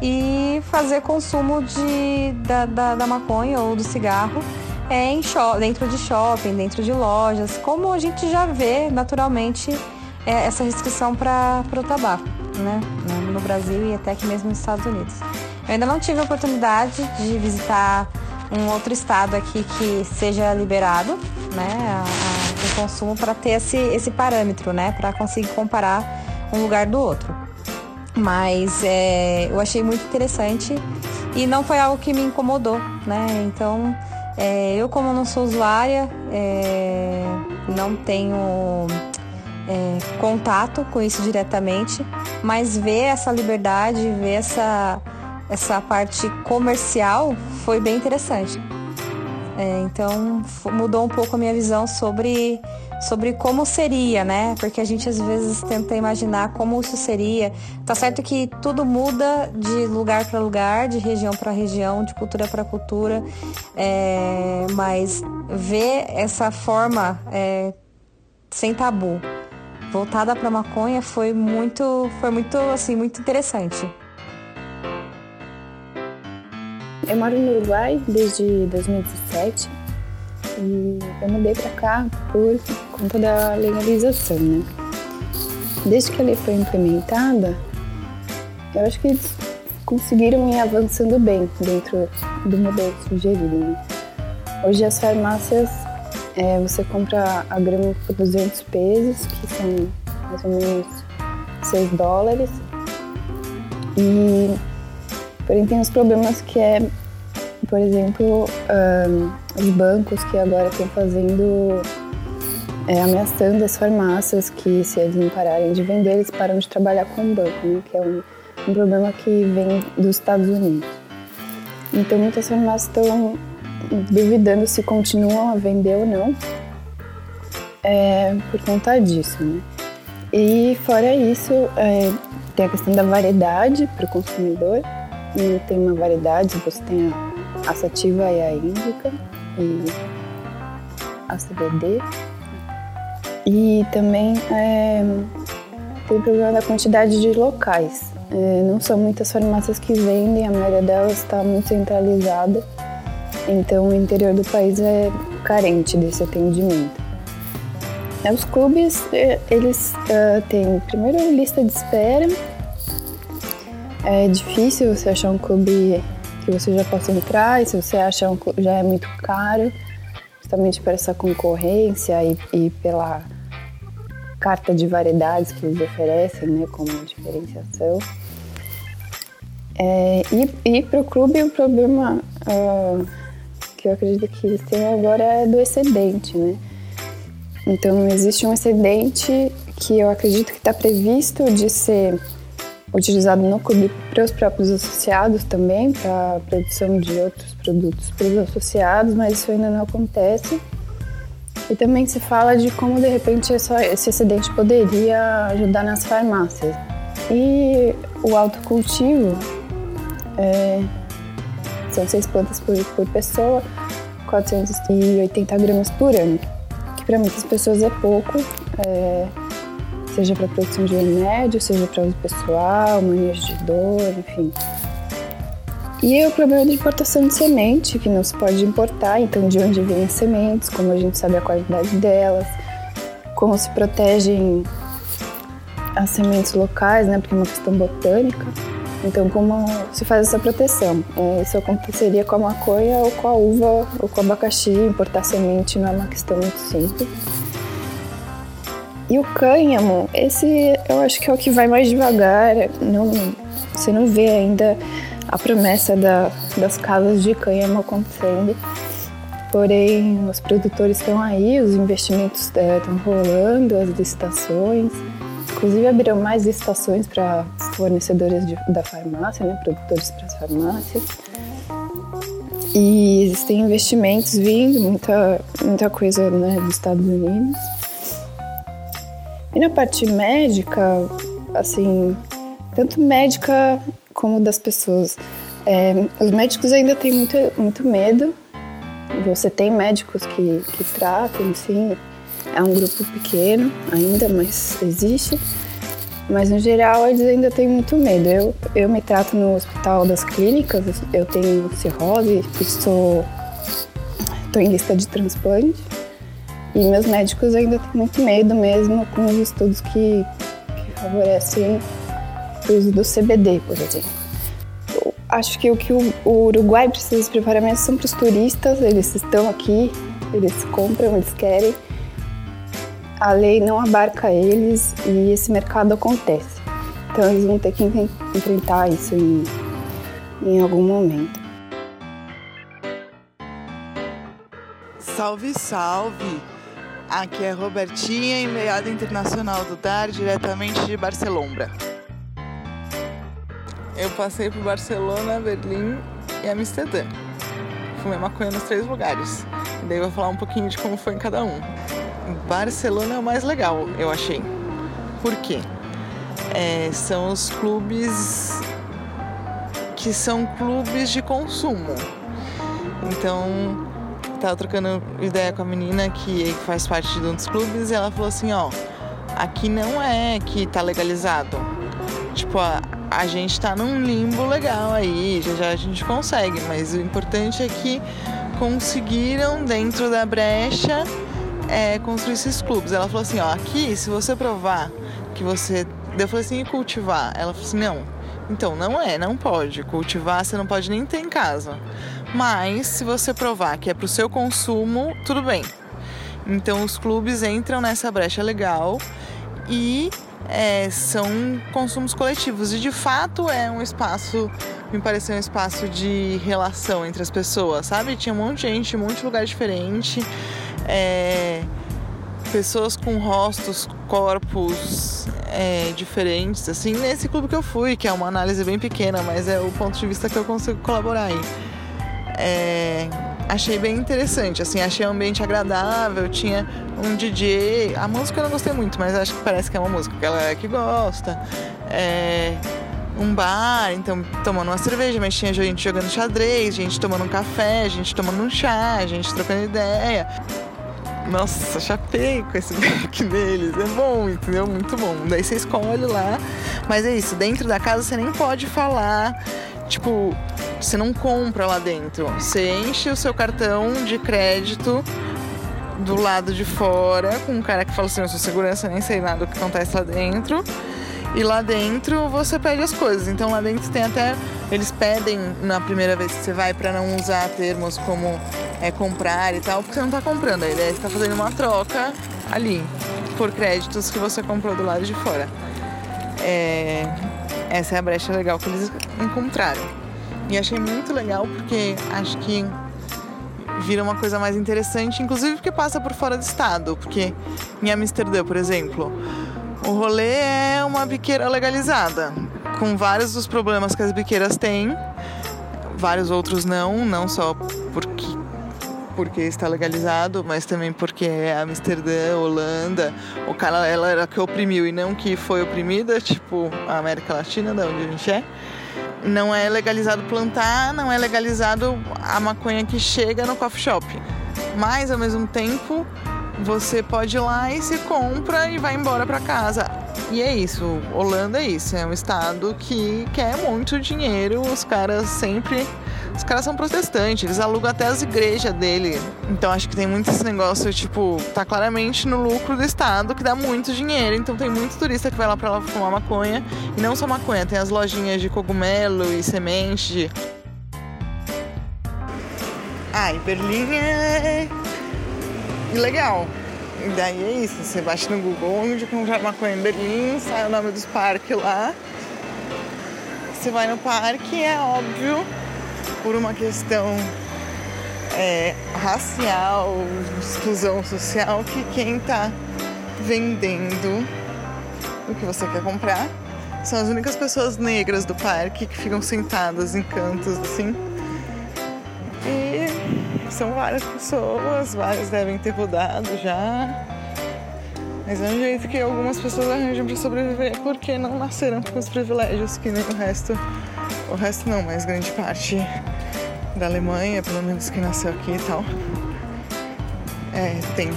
e fazer consumo de, da, da, da maconha ou do cigarro é, em dentro de shopping, dentro de lojas, como a gente já vê naturalmente é, essa restrição para o tabaco né, no Brasil e até aqui mesmo nos Estados Unidos. Eu ainda não tive a oportunidade de visitar um outro estado aqui que seja liberado, né, o consumo para ter esse, esse parâmetro, né, para conseguir comparar um lugar do outro. Mas é, eu achei muito interessante e não foi algo que me incomodou, né? Então, é, eu como não sou usuária, é, não tenho é, contato com isso diretamente, mas ver essa liberdade, ver essa, essa parte comercial foi bem interessante. É, então mudou um pouco a minha visão sobre, sobre como seria, né? Porque a gente às vezes tenta imaginar como isso seria. Tá certo que tudo muda de lugar para lugar, de região para região, de cultura para cultura, é, mas ver essa forma é, sem tabu voltada para maconha foi muito, foi muito assim, muito interessante. Eu moro no Uruguai desde 2017 e eu mudei para cá por conta da legalização, né? Desde que a lei foi implementada, eu acho que conseguiram ir avançando bem dentro do modelo sugerido. Né? Hoje as farmácias, é, você compra a grama por 200 pesos, que são mais ou menos 6 dólares. E Porém, tem os problemas que é, por exemplo, um, os bancos que agora estão fazendo, é, ameaçando as farmácias que se eles não pararem de vender, eles param de trabalhar com o banco, né? que é um, um problema que vem dos Estados Unidos. Então, muitas farmácias estão duvidando se continuam a vender ou não, é, por conta disso, né? E fora isso, é, tem a questão da variedade para o consumidor, e tem uma variedade, você tem a, a sativa e a índica e a CBD. E também é, tem o problema da quantidade de locais. É, não são muitas farmácias que vendem, a maioria delas está muito centralizada. Então o interior do país é carente desse atendimento. Os clubes, é, eles uh, têm primeiro lista de espera é difícil você achar um clube que você já possa entrar e se você acha um clube já é muito caro, justamente por essa concorrência e, e pela carta de variedades que eles oferecem, né, como diferenciação. É, e e para o clube o problema uh, que eu acredito que eles têm agora é do excedente, né? Então existe um excedente que eu acredito que está previsto de ser utilizado no clube para os próprios associados também, para a produção de outros produtos para os associados, mas isso ainda não acontece. E também se fala de como de repente esse excedente poderia ajudar nas farmácias. E o autocultivo é, são seis plantas por, por pessoa, 480 gramas por ano, que para muitas pessoas é pouco. É, seja para produção de remédio, seja para uso pessoal, manejo de dor, enfim. E o problema de importação de semente, que não se pode importar, então de onde vêm as sementes, como a gente sabe a qualidade delas, como se protegem as sementes locais, né, porque é uma questão botânica. Então, como se faz essa proteção? É, isso aconteceria com a maconha ou com a uva ou com o abacaxi. Importar semente não é uma questão muito simples. E o cânhamo, esse eu acho que é o que vai mais devagar. Não, você não vê ainda a promessa da, das casas de cânhamo acontecendo. Porém, os produtores estão aí, os investimentos estão é, rolando, as licitações. Inclusive, abriram mais licitações para fornecedores de, da farmácia, né, produtores para as farmácias. E existem investimentos vindo, muita, muita coisa né, dos Estados Unidos. E na parte médica, assim, tanto médica como das pessoas. É, os médicos ainda têm muito, muito medo. Você tem médicos que, que tratam, enfim, é um grupo pequeno ainda, mas existe. Mas no geral eles ainda têm muito medo. Eu, eu me trato no Hospital das Clínicas, eu tenho cirrose, estou, estou em lista de transplante. E meus médicos ainda têm muito medo mesmo com os estudos que, que favorecem o uso do CBD, por exemplo. Eu acho que o que o, o Uruguai precisa se preparar mesmo são para os turistas, eles estão aqui, eles compram, eles querem. A lei não abarca eles e esse mercado acontece. Então eles vão ter que enfrentar isso em, em algum momento. Salve, salve! Aqui é Robertinha, enviada internacional do DAR, diretamente de Barcelona. Eu passei por Barcelona, Berlim e Amsterdã. fumei maconha nos três lugares. Daí eu vou falar um pouquinho de como foi em cada um. Barcelona é o mais legal, eu achei. Por quê? É, são os clubes que são clubes de consumo. Então, tava trocando ideia com a menina que faz parte de um dos clubes e ela falou assim, ó, aqui não é que tá legalizado. Tipo, a, a gente tá num limbo legal aí, já já a gente consegue, mas o importante é que conseguiram dentro da brecha é, construir esses clubes. Ela falou assim, ó, aqui se você provar que você. Eu falei assim, e cultivar? Ela falou assim, não. Então, não é, não pode. Cultivar você não pode nem ter em casa. Mas se você provar que é pro seu consumo, tudo bem. Então os clubes entram nessa brecha legal e é, são consumos coletivos. E de fato é um espaço, me pareceu um espaço de relação entre as pessoas, sabe? Tinha um monte de gente, um monte de lugar diferente. É, pessoas com rostos, corpos é, diferentes, assim, nesse clube que eu fui, que é uma análise bem pequena, mas é o ponto de vista que eu consigo colaborar aí. É, achei bem interessante, assim, achei o ambiente agradável, tinha um DJ, a música eu não gostei muito, mas acho que parece que é uma música que ela que gosta. É, um bar, então tomando uma cerveja, mas tinha gente jogando xadrez, gente tomando um café, gente tomando um chá, gente trocando ideia. Nossa, chapei com esse back neles. É bom, entendeu? Muito bom. Daí você escolhe lá. Mas é isso, dentro da casa você nem pode falar. Tipo, você não compra lá dentro. Você enche o seu cartão de crédito do lado de fora, com um cara que fala assim, eu sou segurança, nem sei nada do que acontece lá dentro. E lá dentro você pede as coisas. Então lá dentro tem até. Eles pedem na primeira vez que você vai para não usar termos como é, comprar e tal, porque você não tá comprando. A ideia é você tá fazendo uma troca ali por créditos que você comprou do lado de fora. É, essa é a brecha legal que eles encontraram. E achei muito legal porque acho que vira uma coisa mais interessante, inclusive porque passa por fora do estado. Porque em Amsterdã, por exemplo, o rolê é uma biqueira legalizada, com vários dos problemas que as biqueiras têm, vários outros não, não só porque porque está legalizado, mas também porque é Amsterdã, Holanda, o cara ela era que oprimiu e não que foi oprimida, tipo a América Latina, da onde a gente é. Não é legalizado plantar, não é legalizado a maconha que chega no coffee shop. Mas ao mesmo tempo, você pode ir lá e se compra e vai embora para casa. E é isso, Holanda é isso, é um estado que quer muito dinheiro, os caras sempre. Os caras são protestantes, eles alugam até as igrejas dele. Então acho que tem muito esse negócio, tipo, tá claramente no lucro do estado, que dá muito dinheiro. Então tem muito turista que vai lá pra lá fumar maconha. E não só maconha, tem as lojinhas de cogumelo e semente. E Berlim é legal. E daí é isso, você bate no Google onde comprar maconha em Berlim, sai o nome dos parques lá. Você vai no parque, é óbvio, por uma questão é, racial, exclusão social, que quem tá vendendo o que você quer comprar são as únicas pessoas negras do parque que ficam sentadas em cantos assim. São várias pessoas, várias devem ter rodado já. Mas é um jeito que algumas pessoas arranjam para sobreviver porque não nasceram com os privilégios que nem o resto. O resto não, mas grande parte da Alemanha, pelo menos que nasceu aqui e tal. É, tem.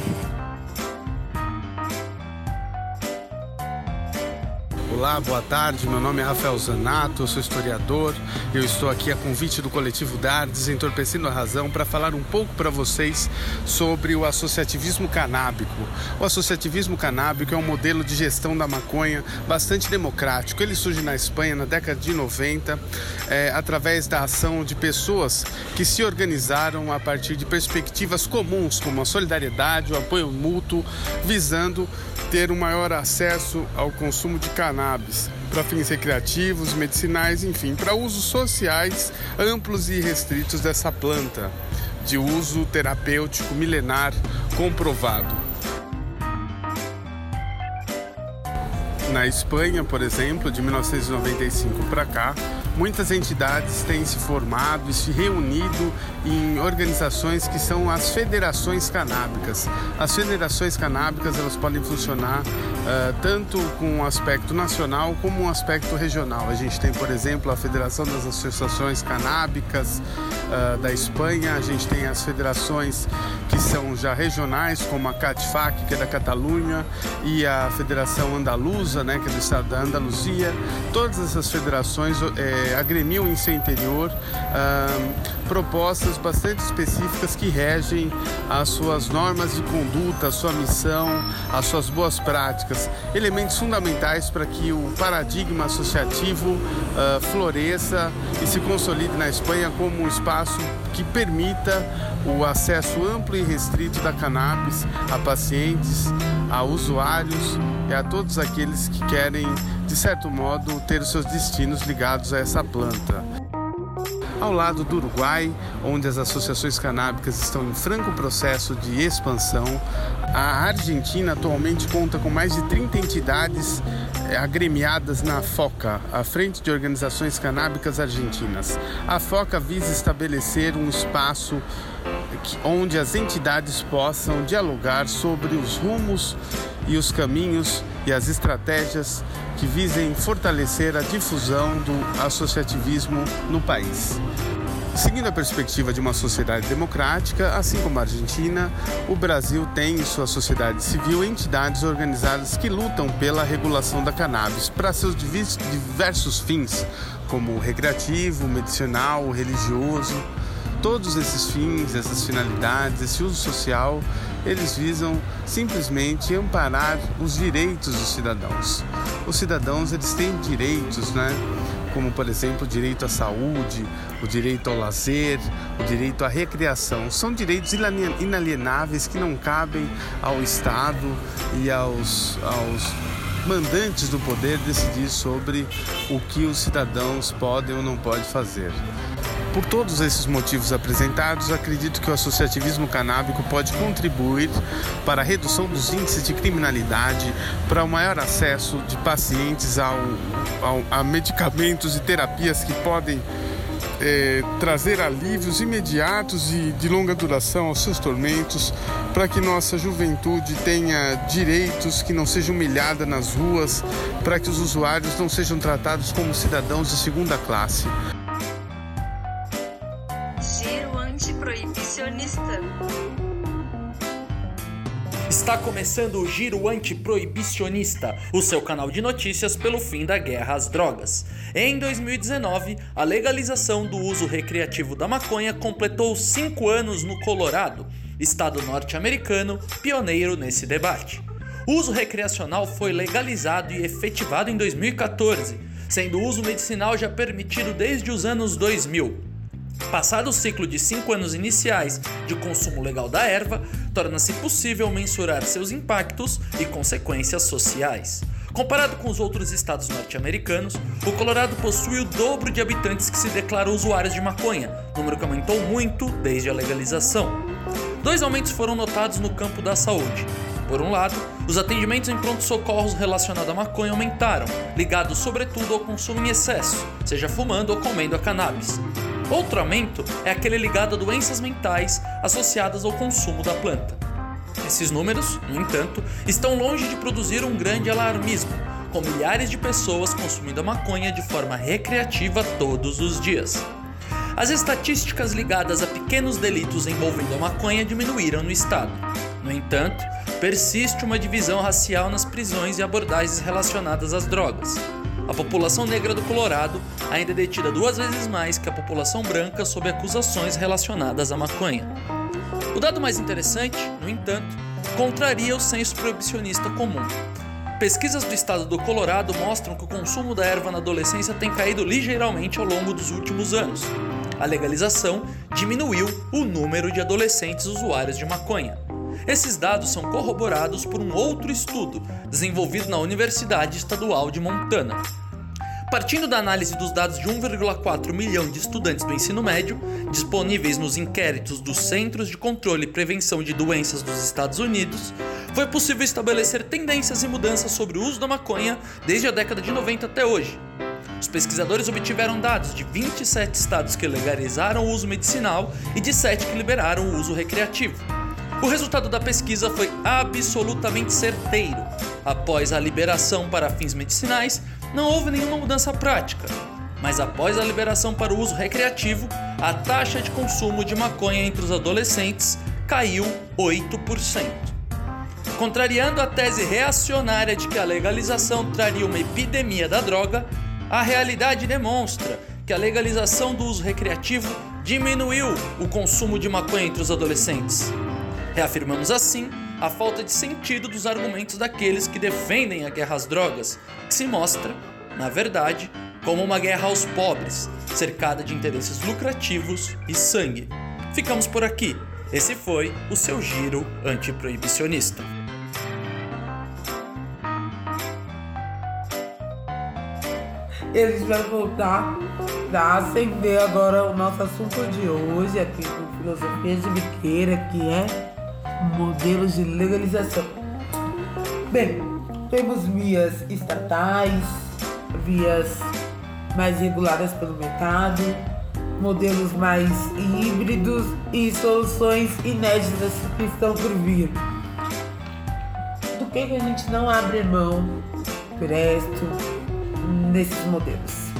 Olá, boa tarde. Meu nome é Rafael Zanato, eu sou historiador. Eu estou aqui a convite do coletivo Dardes, Entorpecendo a Razão, para falar um pouco para vocês sobre o associativismo canábico. O associativismo canábico é um modelo de gestão da maconha bastante democrático. Ele surge na Espanha na década de 90, é, através da ação de pessoas que se organizaram a partir de perspectivas comuns, como a solidariedade, o apoio mútuo, visando ter um maior acesso ao consumo de cannabis para fins recreativos, medicinais, enfim, para usos sociais amplos e restritos dessa planta, de uso terapêutico milenar comprovado. Na Espanha, por exemplo, de 1995 para cá, muitas entidades têm se formado e se reunido em organizações que são as federações canábicas. As federações canábicas elas podem funcionar uh, tanto com um aspecto nacional como um aspecto regional. A gente tem, por exemplo, a Federação das Associações Canábicas uh, da Espanha, a gente tem as federações que são já regionais, como a CATFAC, que é da Catalunha, e a Federação Andaluza, né, que é do estado da Andaluzia. Todas essas federações é, agremiam em seu interior uh, propostas bastante específicas que regem as suas normas de conduta, a sua missão, as suas boas práticas, elementos fundamentais para que o paradigma associativo uh, floresça e se consolide na Espanha como um espaço que permita o acesso amplo e restrito da cannabis a pacientes, a usuários e a todos aqueles que querem, de certo modo, ter os seus destinos ligados a essa planta ao lado do Uruguai, onde as associações canábicas estão em franco processo de expansão. A Argentina atualmente conta com mais de 30 entidades eh, agremiadas na FOCA, a Frente de Organizações Canábicas Argentinas. A FOCA visa estabelecer um espaço onde as entidades possam dialogar sobre os rumos e os caminhos e as estratégias que visem fortalecer a difusão do associativismo no país. Seguindo a perspectiva de uma sociedade democrática, assim como a Argentina, o Brasil tem em sua sociedade civil entidades organizadas que lutam pela regulação da cannabis para seus diversos fins, como recreativo, medicinal, religioso. Todos esses fins, essas finalidades, esse uso social, eles visam simplesmente amparar os direitos dos cidadãos. Os cidadãos eles têm direitos, né? como por exemplo o direito à saúde, o direito ao lazer, o direito à recreação. São direitos inalienáveis que não cabem ao Estado e aos, aos mandantes do poder decidir sobre o que os cidadãos podem ou não podem fazer. Por todos esses motivos apresentados, acredito que o associativismo canábico pode contribuir para a redução dos índices de criminalidade, para o maior acesso de pacientes ao, ao a medicamentos e terapias que podem é, trazer alívios imediatos e de longa duração aos seus tormentos, para que nossa juventude tenha direitos, que não seja humilhada nas ruas, para que os usuários não sejam tratados como cidadãos de segunda classe. Está começando o Giro Antiproibicionista, o seu canal de notícias pelo fim da guerra às drogas. Em 2019, a legalização do uso recreativo da maconha completou cinco anos no Colorado, estado norte-americano pioneiro nesse debate. O uso recreacional foi legalizado e efetivado em 2014, sendo o uso medicinal já permitido desde os anos 2000. Passado o ciclo de 5 anos iniciais de consumo legal da erva, torna-se possível mensurar seus impactos e consequências sociais. Comparado com os outros estados norte-americanos, o Colorado possui o dobro de habitantes que se declaram usuários de maconha, número que aumentou muito desde a legalização. Dois aumentos foram notados no campo da saúde. Por um lado, os atendimentos em pronto-socorros relacionados à maconha aumentaram, ligados sobretudo ao consumo em excesso, seja fumando ou comendo a cannabis. Outro aumento é aquele ligado a doenças mentais associadas ao consumo da planta. Esses números, no entanto, estão longe de produzir um grande alarmismo, com milhares de pessoas consumindo a maconha de forma recreativa todos os dias. As estatísticas ligadas a pequenos delitos envolvendo a maconha diminuíram no estado. No entanto, persiste uma divisão racial nas prisões e abordagens relacionadas às drogas. A população negra do Colorado ainda é detida duas vezes mais que a população branca sob acusações relacionadas à maconha. O dado mais interessante, no entanto, contraria o senso proibicionista comum. Pesquisas do estado do Colorado mostram que o consumo da erva na adolescência tem caído ligeiramente ao longo dos últimos anos. A legalização diminuiu o número de adolescentes usuários de maconha. Esses dados são corroborados por um outro estudo desenvolvido na Universidade Estadual de Montana. Partindo da análise dos dados de 1,4 milhão de estudantes do ensino médio, disponíveis nos inquéritos dos Centros de Controle e Prevenção de Doenças dos Estados Unidos, foi possível estabelecer tendências e mudanças sobre o uso da maconha desde a década de 90 até hoje. Os pesquisadores obtiveram dados de 27 estados que legalizaram o uso medicinal e de 7 que liberaram o uso recreativo. O resultado da pesquisa foi absolutamente certeiro. Após a liberação para fins medicinais, não houve nenhuma mudança prática. Mas após a liberação para o uso recreativo, a taxa de consumo de maconha entre os adolescentes caiu 8%. Contrariando a tese reacionária de que a legalização traria uma epidemia da droga, a realidade demonstra que a legalização do uso recreativo diminuiu o consumo de maconha entre os adolescentes. Reafirmamos assim a falta de sentido dos argumentos daqueles que defendem a guerra às drogas, que se mostra, na verdade, como uma guerra aos pobres, cercada de interesses lucrativos e sangue. Ficamos por aqui. Esse foi o seu giro antiproibicionista. E gente vai voltar para acender agora o nosso assunto de hoje aqui com Filosofia de Biqueira, que é modelos de legalização. Bem, temos vias estatais, vias mais reguladas pelo mercado, modelos mais híbridos e soluções inéditas que estão por vir. Do que, que a gente não abre mão, presto, nesses modelos?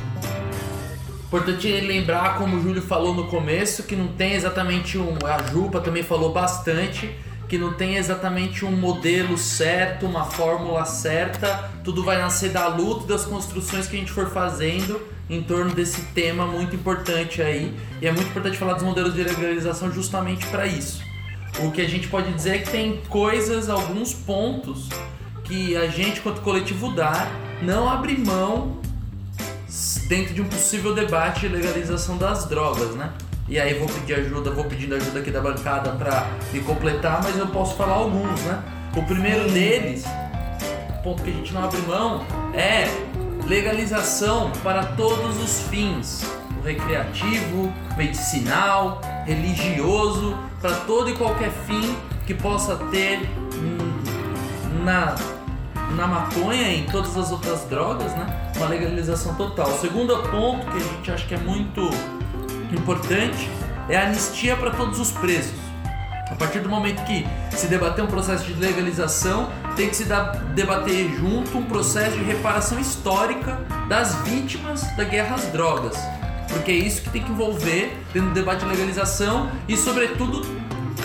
Importante lembrar, como o Júlio falou no começo, que não tem exatamente um. A Jupa também falou bastante que não tem exatamente um modelo certo, uma fórmula certa. Tudo vai nascer da luta, das construções que a gente for fazendo em torno desse tema muito importante aí. E é muito importante falar dos modelos de legalização justamente para isso. O que a gente pode dizer é que tem coisas, alguns pontos que a gente, quanto coletivo, dá, não abre mão dentro de um possível debate de legalização das drogas, né? E aí vou pedir ajuda, vou pedindo ajuda aqui da bancada para me completar, mas eu posso falar alguns, né? O primeiro deles, ponto que a gente não abre mão, é legalização para todos os fins. O recreativo, medicinal, religioso, para todo e qualquer fim que possa ter na, na maconha e em todas as outras drogas, né? Uma legalização total. O segundo ponto que a gente acha que é muito importante é a anistia para todos os presos. A partir do momento que se debater um processo de legalização, tem que se debater junto um processo de reparação histórica das vítimas da guerra às drogas. Porque é isso que tem que envolver dentro do debate de legalização e, sobretudo,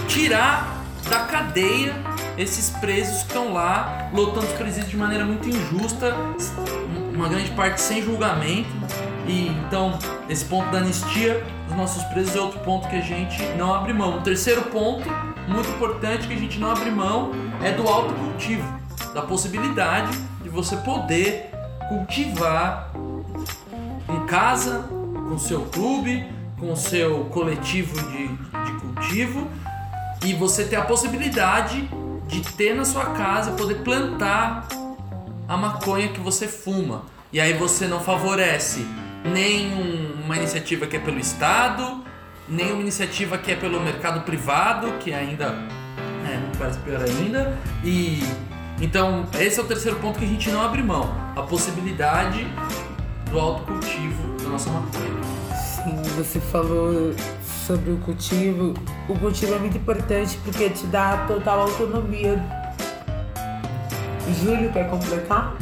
tirar da cadeia esses presos que estão lá lotando os presídios de maneira muito injusta, uma grande parte sem julgamento. E então, esse ponto da anistia dos nossos presos é outro ponto que a gente não abre mão. O terceiro ponto, muito importante, que a gente não abre mão é do autocultivo, da possibilidade de você poder cultivar em casa, com seu clube, com seu coletivo de, de cultivo e você ter a possibilidade de ter na sua casa, poder plantar a maconha que você fuma. E aí você não favorece nem uma iniciativa que é pelo Estado, nem uma iniciativa que é pelo mercado privado, que ainda é, me parece pior ainda. E então esse é o terceiro ponto que a gente não abre mão, a possibilidade do autocultivo da nossa maconha. Sim, você falou sobre o cultivo. O cultivo é muito importante porque te dá total autonomia. Júlio, quer completar?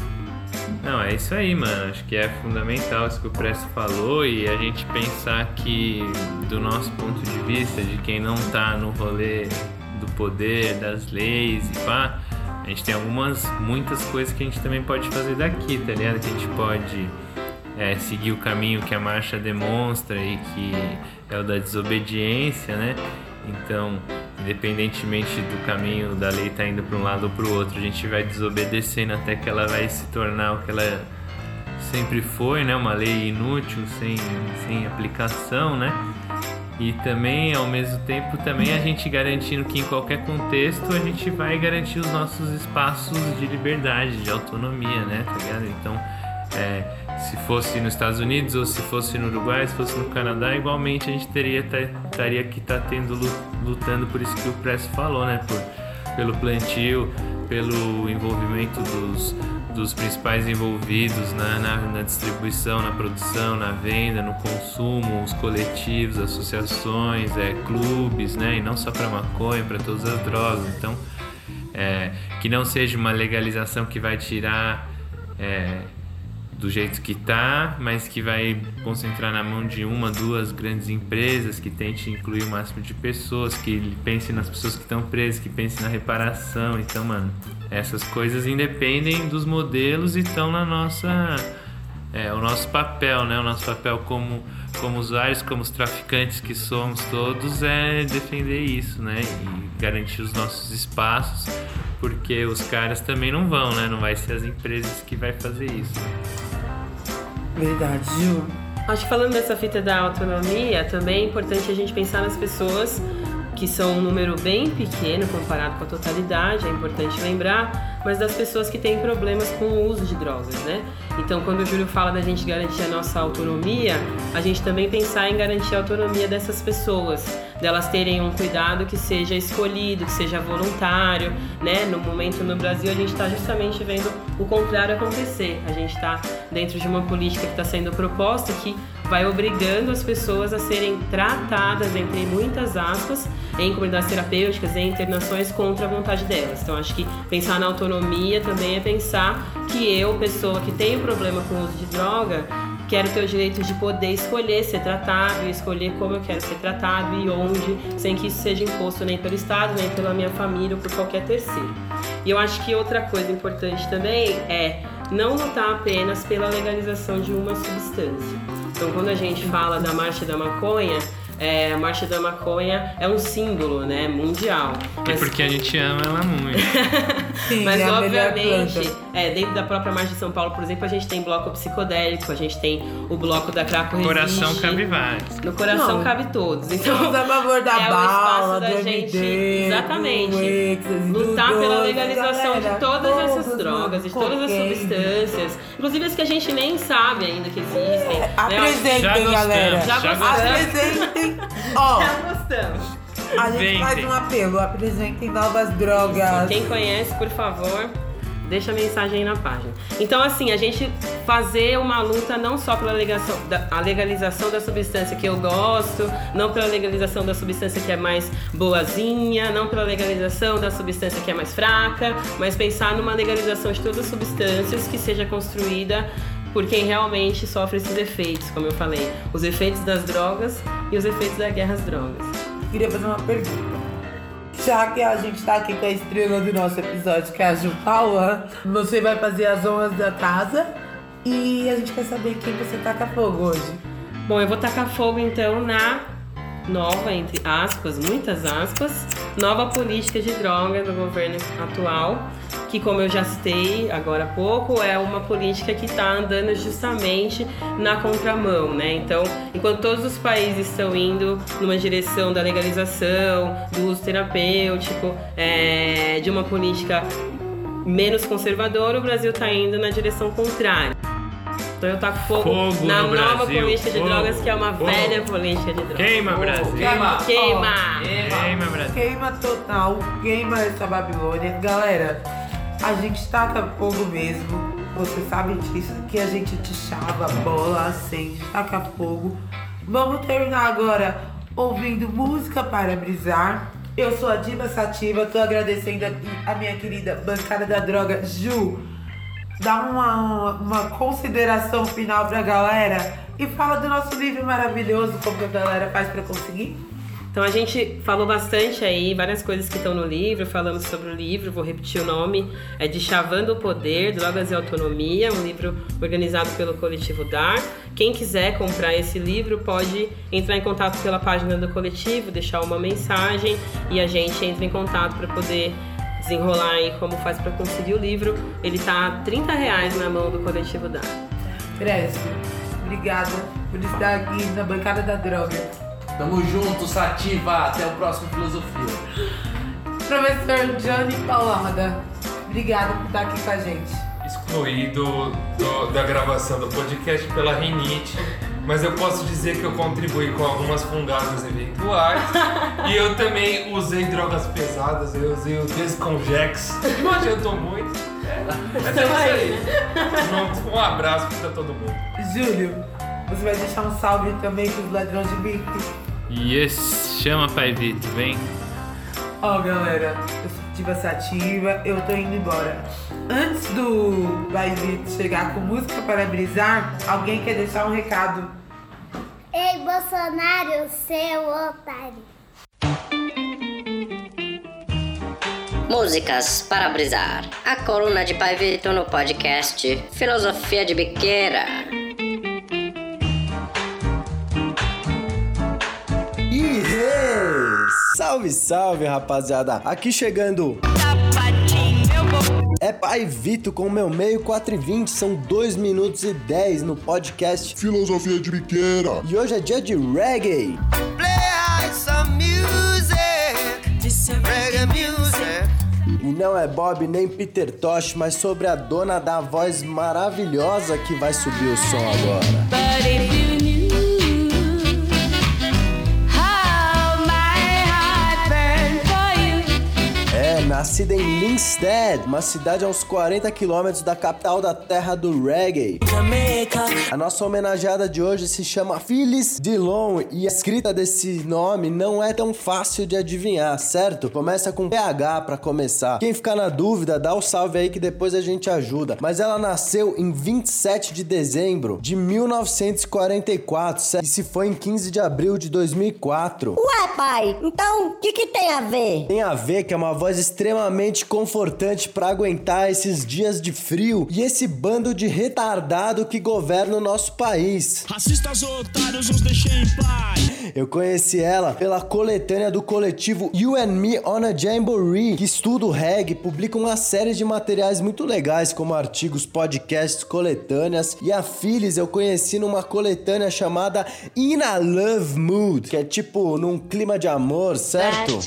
Não, é isso aí, mano. Acho que é fundamental isso que o Presto falou e a gente pensar que, do nosso ponto de vista, de quem não tá no rolê do poder, das leis e pá, a gente tem algumas, muitas coisas que a gente também pode fazer daqui, tá ligado? Que a gente pode é, seguir o caminho que a marcha demonstra e que é o da desobediência, né? Então, independentemente do caminho da lei estar tá indo para um lado ou para o outro, a gente vai desobedecendo até que ela vai se tornar o que ela sempre foi, né? Uma lei inútil, sem, sem aplicação, né? E também, ao mesmo tempo, também a gente garantindo que em qualquer contexto a gente vai garantir os nossos espaços de liberdade, de autonomia, né? Tá ligado? Então, se fosse nos Estados Unidos ou se fosse no Uruguai, se fosse no Canadá, igualmente a gente teria estaria que tá tendo lutando por isso que o Press falou, né? Por, pelo plantio pelo envolvimento dos, dos principais envolvidos na, na, na distribuição, na produção, na venda, no consumo, os coletivos, associações, é, clubes, né? E não só para maconha, para todas as drogas. Então, é, que não seja uma legalização que vai tirar é, do jeito que tá, mas que vai concentrar na mão de uma, duas grandes empresas, que tente incluir o máximo de pessoas, que pense nas pessoas que estão presas, que pense na reparação. Então, mano, essas coisas independem dos modelos e estão na nossa. É, o nosso papel, né? O nosso papel como, como usuários, como os traficantes que somos todos, é defender isso, né? E garantir os nossos espaços, porque os caras também não vão, né? Não vai ser as empresas que vai fazer isso. Verdade, Ju. Acho que falando dessa fita da autonomia, também é importante a gente pensar nas pessoas que são um número bem pequeno comparado com a totalidade, é importante lembrar, mas das pessoas que têm problemas com o uso de drogas, né? Então, quando o Júlio fala da gente garantir a nossa autonomia, a gente também pensar em garantir a autonomia dessas pessoas, delas terem um cuidado que seja escolhido, que seja voluntário, né? No momento no Brasil a gente está justamente vendo o contrário acontecer. A gente está dentro de uma política que está sendo proposta que vai obrigando as pessoas a serem tratadas, entre muitas aspas, em comunidades terapêuticas, em internações contra a vontade delas. Então, acho que pensar na autonomia também é pensar que eu, pessoa que tenho problema com o uso de droga, quero ter o direito de poder escolher ser tratado e escolher como eu quero ser tratado e onde, sem que isso seja imposto nem pelo Estado, nem pela minha família ou por qualquer terceiro. E eu acho que outra coisa importante também é não lutar apenas pela legalização de uma substância. Então, quando a gente fala da marcha da maconha, é, a marcha da maconha é um símbolo, né, mundial. É porque a gente ama ela muito. Sim, Mas é obviamente, é, dentro da própria marcha de São Paulo, por exemplo, a gente tem bloco psicodélico, a gente tem o bloco da Craco No coração cabe vários. No coração Não. cabe todos. Então, Somos a favor da é o bala, espaço da gente, MD, exatamente, do êxtase, do lutar pela doce, legalização galera, de todas essas todos, drogas, de todas as substâncias, inclusive as que a gente nem sabe ainda que existem. né? Apresentem, galera. Já já gostamos. Apresentem. Ó, Já gostamos. A gente faz um apelo. Apresentem novas drogas. Quem conhece, por favor, deixa a mensagem aí na página. Então, assim, a gente fazer uma luta não só pela legação- da- a legalização da substância que eu gosto, não pela legalização da substância que é mais boazinha, não pela legalização da substância que é mais fraca, mas pensar numa legalização de todas as substâncias que seja construída por quem realmente sofre esses efeitos, como eu falei, os efeitos das drogas e os efeitos da guerra às drogas. Queria fazer uma pergunta. Já que a gente tá aqui com a estrela do nosso episódio, que é a Ju Paula, você vai fazer as honras da casa e a gente quer saber quem você taca fogo hoje. Bom, eu vou tacar fogo então na nova, entre aspas, muitas aspas, nova política de droga do governo atual, que como eu já citei agora há pouco, é uma política que está andando justamente na contramão, né? Então, enquanto todos os países estão indo numa direção da legalização, do uso terapêutico, é, de uma política menos conservadora, o Brasil está indo na direção contrária. Então eu taco fogo, Fogo na no nova Brasil, política de fogo, drogas, que é uma fogo. velha política de drogas. Queima, Brasil. Queima. Queima! Queima, Brasil. Queima total, queima essa Babilônia. Galera, a gente taca fogo mesmo. Você sabe disso, que a gente te chava, bola, acende, taca fogo. Vamos terminar agora ouvindo música para brisar. Eu sou a Diva Sativa, tô agradecendo aqui a minha querida bancada da droga, Ju. Dá uma, uma consideração final pra galera e fala do nosso livro maravilhoso, como que a galera faz pra conseguir. Então a gente falou bastante aí, várias coisas que estão no livro, falamos sobre o livro, vou repetir o nome, é de Chavando o Poder, Drogas e Autonomia, um livro organizado pelo coletivo DAR. Quem quiser comprar esse livro pode entrar em contato pela página do coletivo, deixar uma mensagem e a gente entra em contato para poder desenrolar aí como faz para conseguir o livro. Ele tá a 30 reais na mão do coletivo DAR. Crespo, obrigada por estar aqui na bancada da droga. Tamo junto, Sativa. Até o próximo Filosofia. Professor Johnny Paulada, obrigada por estar aqui com a gente. excluído do- da gravação do podcast pela rinite mas eu posso dizer que eu contribuí com algumas fungadas eventuais. e eu também usei drogas pesadas, eu usei o Desconjex, que não adiantou muito. É, mas é isso aí. Junto, um abraço pra todo mundo. Júlio, você vai deixar um salve também pros ladrões de bico. Yes, chama Pai Vitor, vem. Ó, galera, eu sou ativa sativa, eu tô indo embora. Antes do Vai Vitor chegar com música para brisar, alguém quer deixar um recado? Ei, Bolsonaro, seu otário. Músicas para brisar. A coluna de Pai Vitor no podcast Filosofia de Biqueira. E salve, salve, rapaziada. Aqui chegando. É Pai Vito com meu meio 4 e 20, são 2 minutos e 10 no podcast Filosofia de Biqueira. E hoje é dia de reggae. Play some music, reggae music. E não é Bob nem Peter Tosh, mas sobre a dona da voz maravilhosa que vai subir o som agora. Nascida em Linstead, uma cidade a uns 40 quilômetros da capital da terra do reggae. A nossa homenageada de hoje se chama Phyllis Dillon e a escrita desse nome não é tão fácil de adivinhar, certo? Começa com PH para começar. Quem ficar na dúvida, dá o um salve aí que depois a gente ajuda. Mas ela nasceu em 27 de dezembro de 1944 certo? e se foi em 15 de abril de 2004. Ué, pai, então o que, que tem a ver? Tem a ver que é uma voz extremamente confortante para aguentar esses dias de frio e esse bando de retardado que governa o nosso país. Racistas otários, os deixei em paz. Eu conheci ela pela coletânea do coletivo You and Me on a Jamboree, que estuda o reggae, publica uma série de materiais muito legais, como artigos, podcasts, coletâneas. E a Phyllis eu conheci numa coletânea chamada In a Love Mood, que é tipo num clima de amor, certo?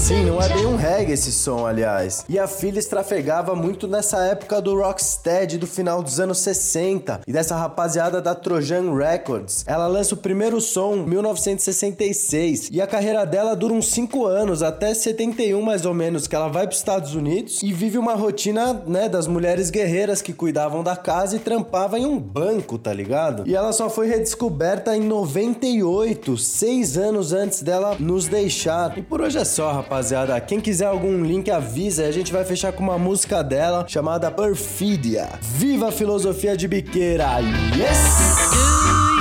Sim, não é bem um reggae esse som, aliás. E a Phyllis trafegava muito nessa época do Rocksteady do final dos anos 60 e dessa rapaziada da Trojan Records. Ela lança o primeiro som em 1966 e a carreira dela dura uns 5 anos, até 71 mais ou menos, que ela vai para os Estados Unidos e vive uma rotina, né, das mulheres guerreiras que cuidavam da casa e trampavam em um banco, tá ligado? E ela só foi redescoberta em 98, seis anos antes dela nos deixar. E por hoje é só, rapaziada. Quem quiser algum link, avisa a gente vai fechar com uma música dela chamada Perfidia. Viva a filosofia de biqueira! Yes!